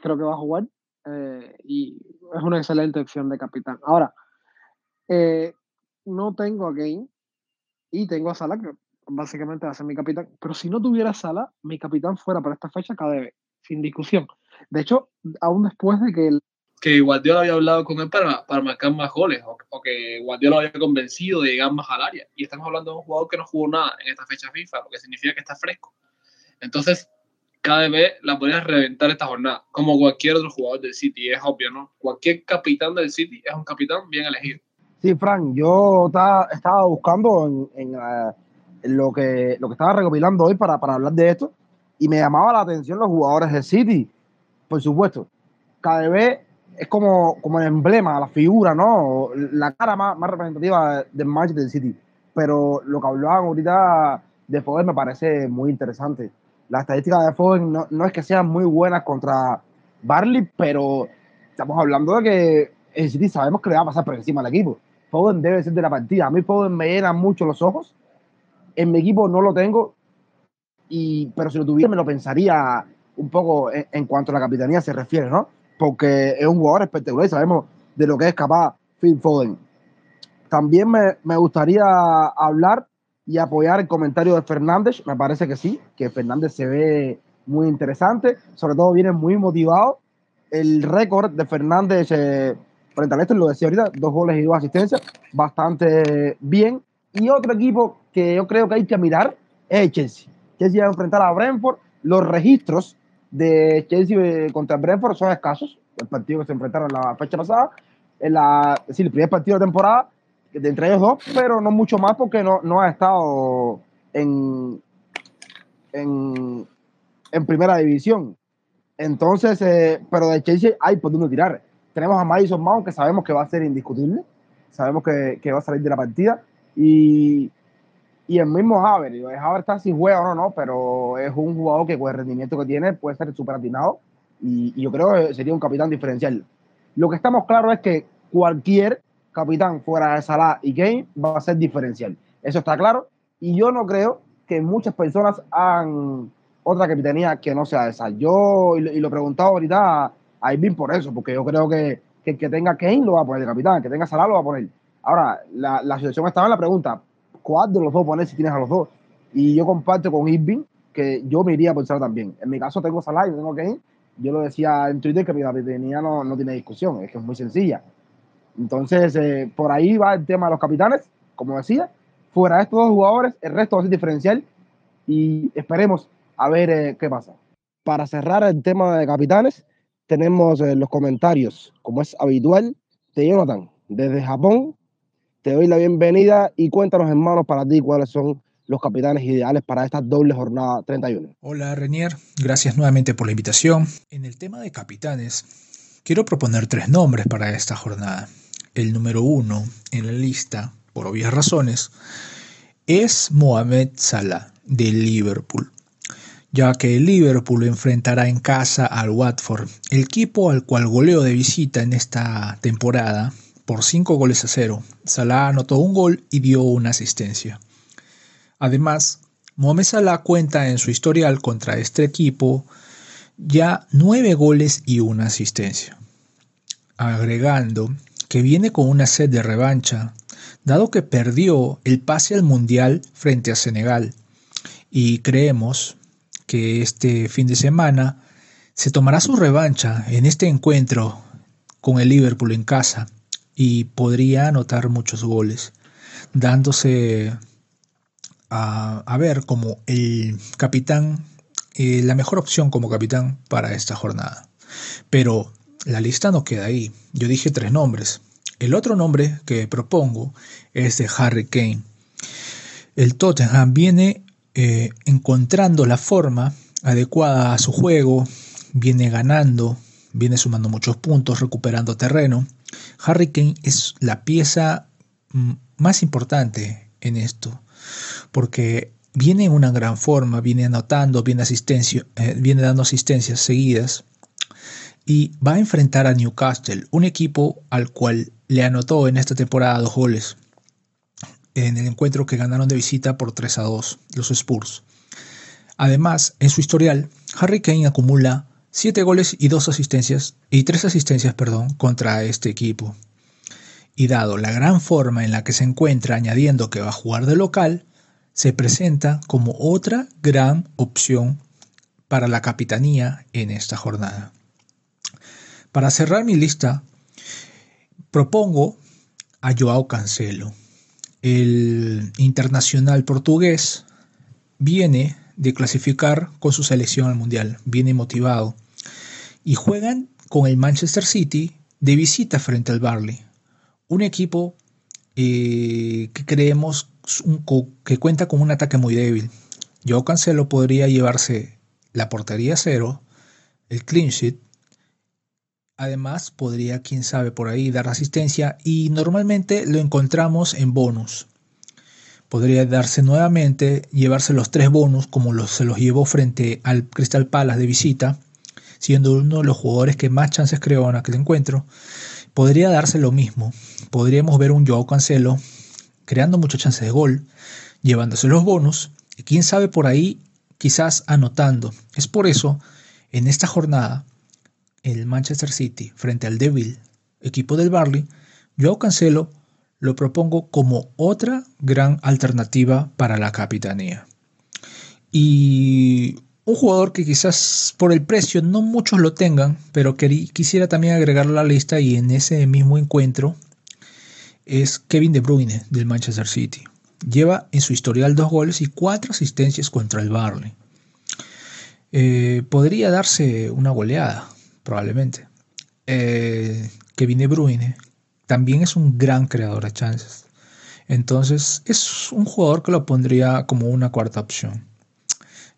creo que va a jugar eh, y es una excelente opción de capitán. Ahora, eh, no tengo a Kane y tengo a Salah, que básicamente va a ser mi capitán, pero si no tuviera Salah, mi capitán fuera para esta fecha KDB, sin discusión. De hecho, aún después de que que Guardiola había hablado con él para, para marcar más goles o, o, que Guardiola había convencido de llegar más al área. Y estamos hablando de un jugador que no jugó nada en esta fecha FIFA, lo que significa que está fresco. Entonces, KDB la podrías reventar esta jornada, como cualquier otro jugador del City, es obvio, ¿no? Cualquier capitán del City es un capitán bien elegido. Sí, Frank, yo estaba, buscando en, uh, en, lo, que, lo que estaba recopilando hoy para, para hablar de esto y me llamaba la atención los jugadores del City. Por supuesto, KDB es como, como el emblema, la figura, ¿no? La cara más, más representativa del Manchester City. Pero lo que hablaban ahorita de Foden me parece muy interesante las estadísticas de Foden no, no, es que sean muy buenas contra Barley, pero estamos hablando de que el City sabemos que le va a pasar por encima al equipo. Foden debe ser de la partida. A mí Foden me llena mucho los ojos. En mi equipo no lo tengo, y, pero si lo tuviera me lo pensaría un poco en, en, cuanto a la capitanía se refiere, ¿no? Porque es un jugador espectacular y sabemos de lo que es capaz Phil Foden. También me, me gustaría hablar y apoyar el comentario de Fernández. Me parece que sí, que Fernández se ve muy interesante, sobre todo viene muy motivado. El récord de Fernández eh, frente al este, lo decía ahorita, dos goles y dos asistencias, bastante bien. Y otro equipo que yo creo que hay que mirar es el Chelsea. Chelsea va a enfrentar a Brentford. Los registros de Chelsea eh, contra Brentford son escasos. El partido que se enfrentaron la fecha pasada, en la, es decir, el primer partido de temporada, de entre ellos dos, pero no mucho más porque no, no ha estado en, en, en primera división. Entonces, eh, pero de Chelsea hay por dónde tirar. Tenemos a Madison Mount, que sabemos que va a ser indiscutible. Sabemos que, que va a salir de la partida. Y, y el mismo Haver. Haver está sin juega o no, no, pero es un jugador que con el rendimiento que tiene puede ser súper atinado. Y, y yo creo que sería un capitán diferencial. Lo que estamos claros es que cualquier capitán fuera de Salah y Kane va a ser diferencial. Eso está claro. Y yo no creo que muchas personas han otra capitanía que no sea esa. Yo, y lo he preguntado ahorita a Irving por eso, porque yo creo que, que el que tenga Kane lo va a poner de capitán, que tenga Salah lo va a poner. Ahora, la, la situación estaba en la pregunta, ¿cuál de los dos poner si tienes a los dos? Y yo comparto con Irving que yo me iría por Salah también. En mi caso tengo Salah y tengo Kane. Yo lo decía en Twitter que mi capitanía no, no tiene discusión, es que es muy sencilla. Entonces, eh, por ahí va el tema de los capitanes, como decía. Fuera de estos dos jugadores, el resto va a ser diferencial y esperemos a ver eh, qué pasa. Para cerrar el tema de capitanes, tenemos eh, los comentarios, como es habitual, de Jonathan, desde Japón. Te doy la bienvenida y cuéntanos, hermanos, para ti cuáles son los capitanes ideales para esta doble jornada 31. Hola, Renier. Gracias nuevamente por la invitación. En el tema de capitanes, quiero proponer tres nombres para esta jornada. El número uno en la lista, por obvias razones, es Mohamed Salah de Liverpool ya que Liverpool enfrentará en casa al Watford, el equipo al cual goleó de visita en esta temporada por 5 goles a 0. Salah anotó un gol y dio una asistencia. Además, Mohamed Salah cuenta en su historial contra este equipo ya 9 goles y una asistencia. Agregando que viene con una sed de revancha, dado que perdió el pase al Mundial frente a Senegal. Y creemos que este fin de semana se tomará su revancha en este encuentro con el Liverpool en casa y podría anotar muchos goles, dándose a, ver como el capitán, eh, la mejor opción como capitán para esta jornada. Pero la lista no queda ahí. Yo dije tres nombres. El otro nombre que propongo es de Harry Kane. El Tottenham viene eh, encontrando la forma adecuada a su juego, viene ganando, viene sumando muchos puntos, recuperando terreno. Harry Kane es la pieza mm, más importante en esto, porque viene en una gran forma, viene anotando, viene, eh, viene dando asistencias seguidas y va a enfrentar a Newcastle, un equipo al cual le anotó en esta temporada dos goles en el encuentro que ganaron de visita por 3 a 2 los Spurs. Además, en su historial, Harry Kane acumula 7 goles y 2 asistencias y 3 asistencias, perdón, contra este equipo. Y dado la gran forma en la que se encuentra añadiendo que va a jugar de local, se presenta como otra gran opción para la capitanía en esta jornada. Para cerrar mi lista, propongo a Joao Cancelo el internacional portugués viene de clasificar con su selección al Mundial, viene motivado. Y juegan con el Manchester City de visita frente al Barley. Un equipo eh, que creemos que cuenta con un ataque muy débil. Yo Cancelo podría llevarse la portería cero, el clean sheet Además, podría, quién sabe, por ahí dar asistencia y normalmente lo encontramos en bonus. Podría darse nuevamente, llevarse los tres bonus como se los llevó frente al Crystal Palace de visita, siendo uno de los jugadores que más chances creó en aquel encuentro. Podría darse lo mismo. Podríamos ver un Joao Cancelo creando muchas chances de gol, llevándose los bonus y quién sabe por ahí quizás anotando. Es por eso, en esta jornada, el Manchester City frente al Devil, equipo del Barley, yo Cancelo lo propongo como otra gran alternativa para la capitanía. Y un jugador que quizás por el precio no muchos lo tengan, pero quisiera también agregarlo a la lista y en ese mismo encuentro es Kevin De Bruyne del Manchester City. Lleva en su historial dos goles y cuatro asistencias contra el Barley. Eh, podría darse una goleada, probablemente. Eh, Kevin De Bruyne también es un gran creador de chances. Entonces es un jugador que lo pondría como una cuarta opción.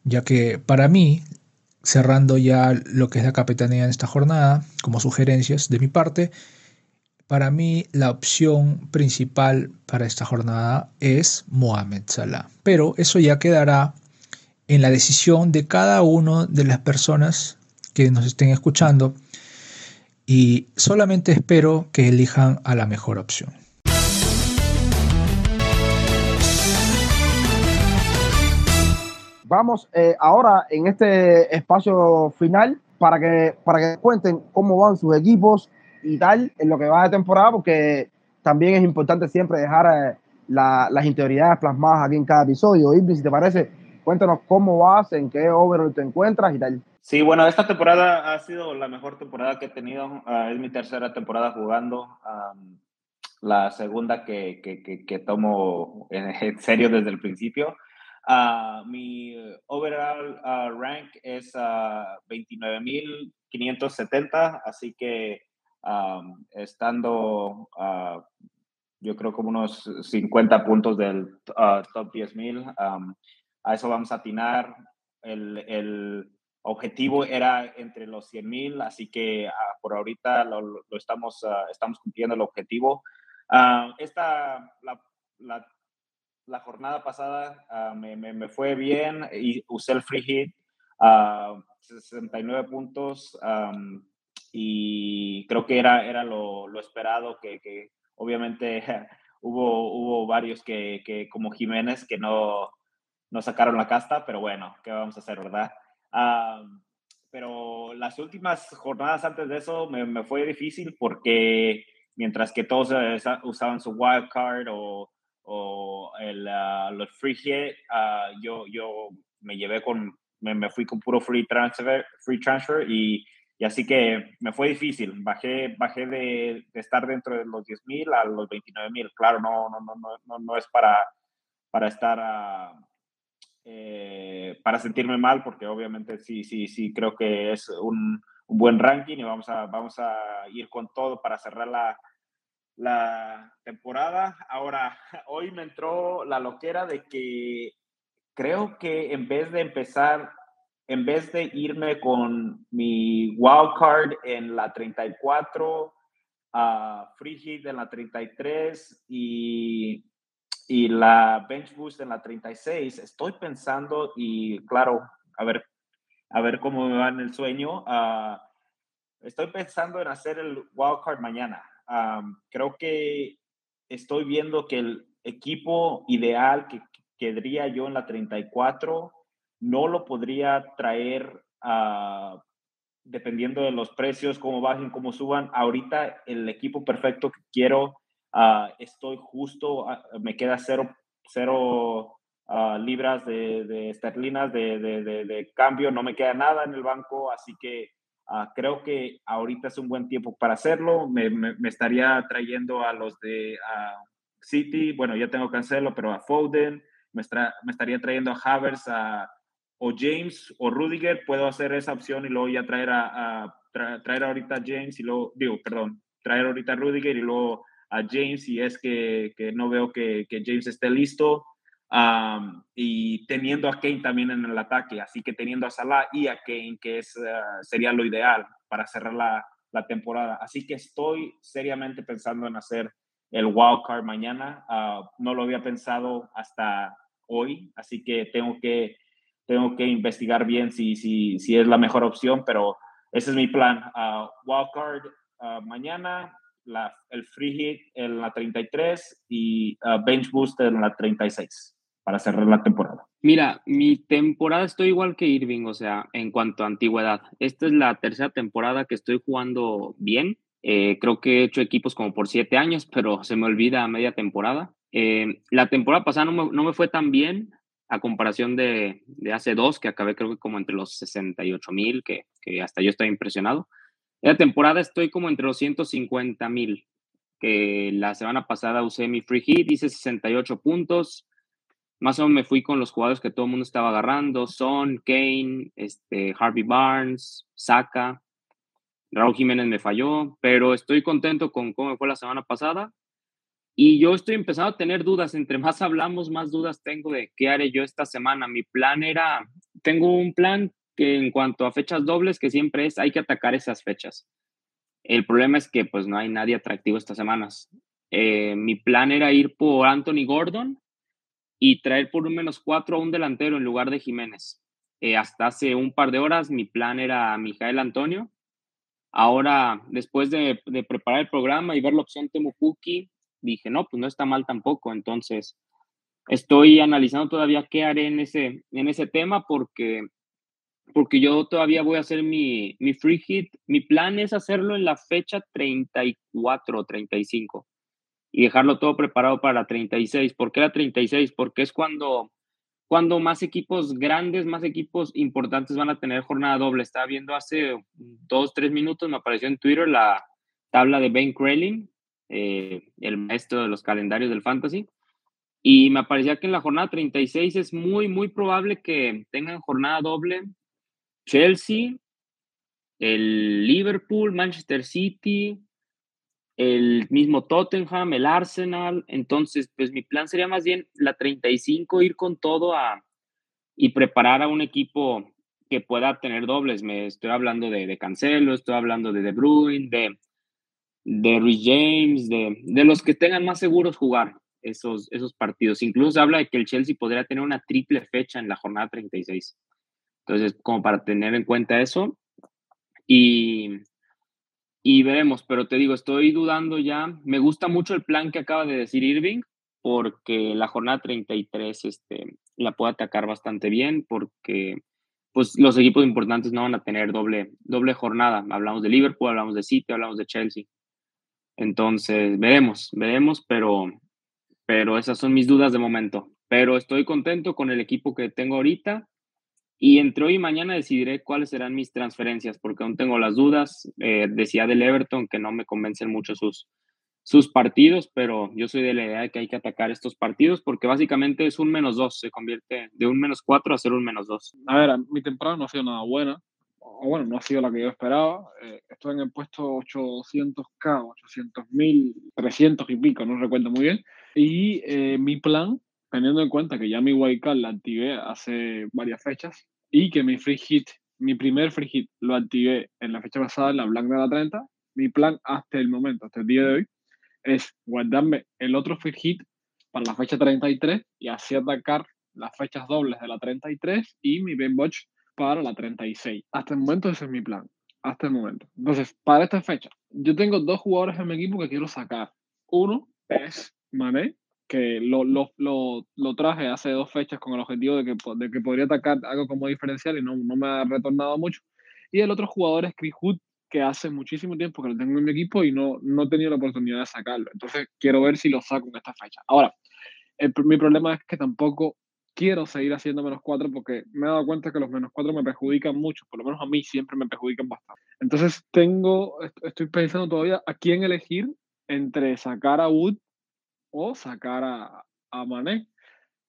Ya que para mí, cerrando ya lo que es la capitanía en esta jornada, como sugerencias de mi parte, para mí la opción principal para esta jornada es Mohamed Salah. Pero eso ya quedará en la decisión de cada una de las personas que nos estén escuchando y solamente espero que elijan a la mejor opción. Vamos eh, ahora en este espacio final para que, para que cuenten cómo van sus equipos y tal en lo que va de temporada, porque también es importante siempre dejar eh, las interioridades plasmadas aquí en cada episodio. Irving, si te parece, cuéntanos cómo vas, en qué overall te encuentras y tal. Sí, bueno, esta temporada ha sido la mejor temporada que he tenido. Ah, es mi tercera temporada jugando. la segunda que, que, que, tomo en serio desde el principio. Uh, mi overall uh, rank es uh, 29.570, así que estando, yo creo, como unos 50 puntos del top 10.000, a eso vamos a atinar. El, el objetivo era entre los 100.000, así que por ahorita lo, lo estamos, estamos cumpliendo el objetivo. esta, la, la la jornada pasada ah, me, me, fue bien y usé el free hit a 69 puntos y creo que era, era lo, lo esperado, que, que obviamente hubo, hubo varios que, que, como Jiménez que no, no sacaron la casta, pero bueno, ¿qué vamos a hacer, verdad? pero las últimas jornadas antes de eso me, me fue difícil porque mientras que todos eh, usaban su wild card o o el, uh, los free hit, uh, yo, yo me llevé con, me, me, fui con puro free transfer, free transfer y, y, así que me fue difícil. Bajé, bajé de, de estar dentro de los 10 mil a los 29 mil. Claro, no, no, no, no, no es para, para estar uh, eh, para sentirme mal, porque obviamente sí, sí, sí, creo que es un, un buen ranking y vamos a, vamos a ir con todo para cerrar la, la temporada. Ahora, hoy me entró la loquera de que creo que en vez de empezar, en vez de irme con mi wild card en la 34, a free hit en la 33 y, y la bench boost en la 36, estoy pensando y claro, a ver, a ver cómo me va en el sueño. Uh, estoy pensando en hacer el wild card mañana creo que estoy viendo que el equipo ideal que quedaría yo en la 34 no lo podría traer dependiendo de los precios, cómo bajen, cómo suban. Ahorita el equipo perfecto que quiero, uh, estoy justo, me queda cero, cero libras de, de esterlinas de, de, cambio, no me queda nada en el banco, así que Ah, creo que ahorita es un buen tiempo para hacerlo. Me, me, estaría trayendo a los de City, bueno, ya tengo Cancelo, pero a Foden, me, me estaría trayendo a Havers a, o James o Rudiger. Puedo hacer esa opción y luego ya traer a, traer ahorita a James y luego, digo, perdón, traer ahorita a Rudiger y luego a James si es que, que no veo que, que James esté listo y teniendo a Kane también en el ataque, así que teniendo a Salah y a Kane, que es, ah, sería lo ideal para cerrar la, la, temporada. Así que estoy seriamente pensando en hacer el wild card mañana. Ah, no lo había pensado hasta hoy, así que tengo que, tengo que investigar bien si, si, si es la mejor opción, pero ese es mi plan. Uh, wild card mañana, la, el free hit en la 33 y bench boost en la 36 para cerrar la temporada? Mira, mi temporada estoy igual que Irving, o sea, en cuanto a antigüedad. Esta es la tercera temporada que estoy jugando bien. Eh, creo que he hecho equipos como por siete años, pero se me olvida media temporada. Eh, la temporada pasada no me, no me, fue tan bien a comparación de, de, hace dos, que acabé creo que como entre los 68 mil, que, que, hasta yo estoy impresionado. La temporada estoy como entre los 150 mil, que la semana pasada usé mi free hit, hice 68 puntos, más o menos me fui con los jugadores que todo el mundo estaba agarrando, Son, Kane, este, Harvey Barnes, Saka, Raúl Jiménez me falló, pero estoy contento con cómo fue la semana pasada Y yo estoy empezando a tener dudas. Entre más hablamos, más dudas tengo de qué haré yo esta semana. Mi plan era, tengo un plan que en cuanto a fechas dobles, que siempre es, hay que atacar esas fechas. El problema es que pues no hay nadie atractivo estas semanas. Eh, mi plan era ir por Anthony Gordon y traer por un menos cuatro a un delantero en lugar de Jiménez. Eh, hasta hace un par de horas mi plan era Mijael Antonio. Ahora, después de, preparar el programa y ver la opción Temupuki, dije, no, pues no está mal tampoco. Entonces, estoy analizando todavía qué haré en ese, en ese tema porque, porque yo todavía voy a hacer mi, mi free hit. Mi plan es hacerlo en la fecha 34 o 35 y dejarlo todo preparado para la 36. ¿Por qué la 36? Porque es cuando, cuando más equipos grandes, más equipos importantes van a tener jornada doble. Estaba viendo hace dos, tres minutos, me apareció en Twitter la tabla de Ben Krelin, eh, el maestro de los calendarios del fantasy. Y me parecía que en la jornada 36 es muy, muy probable que tengan jornada doble Chelsea, el Liverpool, Manchester City, el mismo Tottenham, el Arsenal. Entonces, pues mi plan sería más bien la 35, ir con todo a, y preparar a un equipo que pueda tener dobles. Me estoy hablando de, de Cancelo, estoy hablando de De Bruyne, de de Rich James, de, de, los que tengan más seguros jugar esos, esos partidos. Incluso se habla de que el Chelsea podría tener una triple fecha en la jornada 36. Entonces, como para tener en cuenta eso. Y, y veremos, pero te digo, estoy dudando ya. Me gusta mucho el plan que acaba de decir Irving, porque la jornada 33 este, la puede atacar bastante bien, porque pues los equipos importantes no van a tener doble, doble jornada. Hablamos de Liverpool, hablamos de City, hablamos de Chelsea. Entonces, veremos, veremos, pero, pero esas son mis dudas de momento. Pero estoy contento con el equipo que tengo ahorita y entre hoy y mañana decidiré cuáles serán mis transferencias, porque aún tengo las dudas. Eh, decía del Everton que no me convencen mucho sus, sus partidos, pero yo soy de la idea de que hay que atacar estos partidos porque básicamente es un menos dos, se convierte de un menos cuatro a ser un menos dos. A ver, mi temporada no ha sido nada buena bueno, no ha sido la que yo esperaba. Eh, estoy en el puesto 800K, 800.000, 300 y pico, no recuerdo muy bien. Y eh, mi plan, teniendo en cuenta que ya mi wildcard la activé hace varias fechas y que mi free hit, mi primer free hit lo activé en la fecha pasada, en la Black de la 30, mi plan hasta el momento, hasta el día de hoy, es guardarme el otro free hit para la fecha 33 y así atacar las fechas dobles de la 33 y mi Ben para la 36. Hasta el momento ese es mi plan. Hasta el momento. Entonces, para esta fecha, yo tengo dos jugadores en mi equipo que quiero sacar. Uno es Mané, que lo, lo, lo, lo, traje hace dos fechas con el objetivo de que, de que podría atacar algo como diferencial y no, no me ha retornado mucho. Y el otro jugador es Chris Hood, que hace muchísimo tiempo que lo tengo en mi equipo y no, no he tenido la oportunidad de sacarlo. Entonces, quiero ver si lo saco en esta fecha. Ahora, mi problema es que tampoco quiero seguir haciendo menos cuatro porque me he dado cuenta que los menos cuatro me perjudican mucho, por lo menos a mí siempre me perjudican bastante. Entonces tengo, estoy pensando todavía a quién elegir entre sacar a Wood o sacar a, a Mané.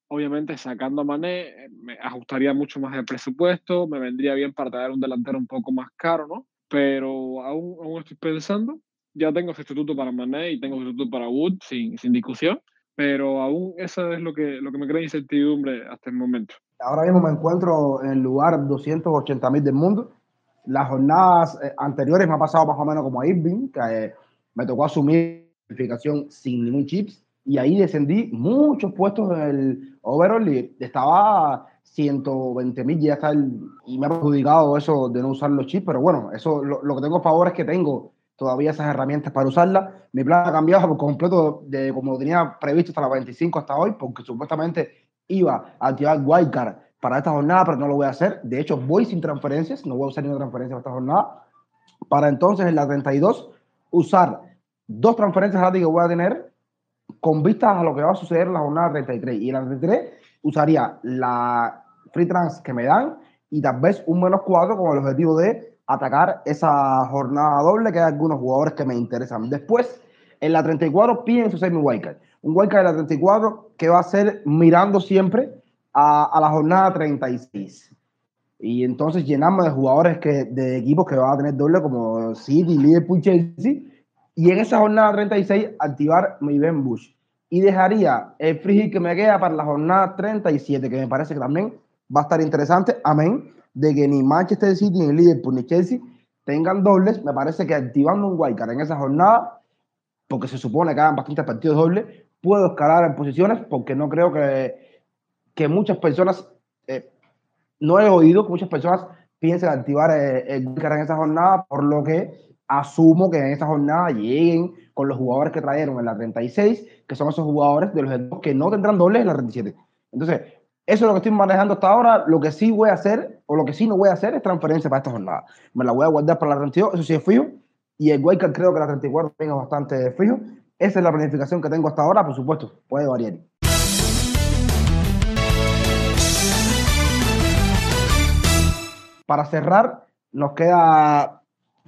Obviamente sacando a Mané eh, me ajustaría mucho más el presupuesto, me vendría bien para traer un delantero un poco más caro, ¿no? Pero aún, aún estoy pensando, ya tengo sustituto para Mané y tengo sustituto para Wood sin, sin discusión pero aún eso es lo que, lo que me crea incertidumbre hasta el momento. Ahora mismo me encuentro en el lugar 280 mil del mundo. Las jornadas eh, anteriores me ha pasado más o menos como a Irving, que eh, me tocó asumir verificación sin ningún chips y ahí descendí muchos puestos en el overall estaba 120 mil ya está el, y me ha perjudicado eso de no usar los chips, pero bueno, eso lo, lo que tengo a favor es que tengo todavía esas herramientas para usarlas. Mi plan ha cambiado por completo de como tenía previsto hasta la 25 hasta hoy, porque supuestamente iba a activar Wildcard para esta jornada, pero no lo voy a hacer. De hecho, voy sin transferencias, no voy a usar ninguna transferencia para esta jornada. Para entonces, en la 32, usar dos transferencias gratis que voy a tener con vistas a lo que va a suceder en la jornada 33. Y en la 33 usaría la free trans que me dan y tal vez un menos 4 con el objetivo de atacar esa jornada doble, que hay algunos jugadores que me interesan. Después, en la 34, pienso ser mi wildcard. Un wildcard de la 34 que va a ser mirando siempre a, a, la jornada 36. Y entonces llenarme de jugadores que, de equipos que van a tener doble como City, Liverpool, Chelsea. Y en esa jornada 36 activar mi Ben Bush. y dejaría el free que me queda para la jornada 37, que me parece que también va a estar interesante. Amén. De que ni Manchester City, ni Liverpool, ni Chelsea tengan dobles. Me parece que activando un wildcard en esa jornada, porque se supone que hagan bastantes partidos dobles, puedo escalar en posiciones porque no creo que, que muchas personas, eh, no he oído que muchas personas piensen activar eh, el wildcard en esa jornada, por lo que asumo que en esa jornada lleguen con los jugadores que trajeron en la 36, que son esos jugadores de los que no tendrán dobles en la 37. Entonces, eso es lo que estoy manejando hasta ahora. Lo que sí voy a hacer, o lo que sí no voy a hacer, es transferencia para esta jornada. Me la voy a guardar para la 32, eso sí es fijo. Y el Wildcard creo que la 34 también es bastante fijo. Esa es la planificación que tengo hasta ahora, por supuesto, puede variar. Para cerrar, nos queda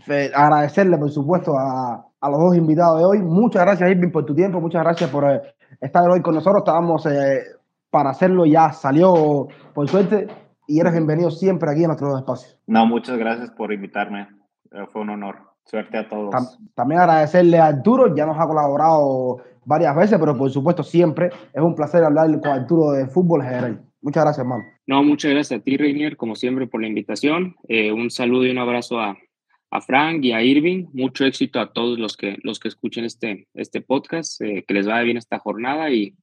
agradecerle, por supuesto, a, a, los dos invitados de hoy. Muchas gracias, Irving, por tu tiempo. Muchas gracias por eh, estar hoy con nosotros. Estábamos eh, para hacerlo, ya salió por suerte. Y eres bienvenido siempre aquí en nuestro espacio. No, muchas gracias por invitarme. Eh, fue un honor. Suerte a todos. también agradecerle a Arturo, ya nos ha colaborado varias veces, pero por supuesto siempre es un placer hablar con Arturo de fútbol general. Muchas gracias, hermano. No, muchas gracias a ti, Reinier, como siempre, por la invitación. un saludo y un abrazo a, a Frank y a Irving. Mucho éxito a todos los que, los que escuchen este, este podcast, eh, que les vaya bien esta jornada y,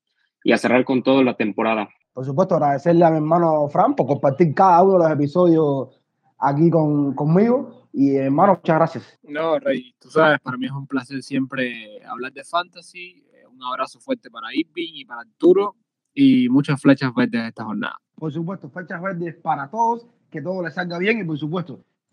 y, a cerrar con todo la temporada. Por supuesto, agradecerle a mi hermano Frank por compartir cada uno de los episodios aquí con, conmigo. Y hermano, muchas gracias. No, Rey, tú sabes, para mí es un placer siempre hablar de fantasy. Eh, un abrazo fuerte para Irving y para Arturo y muchas flechas verdes esta jornada. Por supuesto, flechas verdes para todos, que todo les salga bien y por supuesto,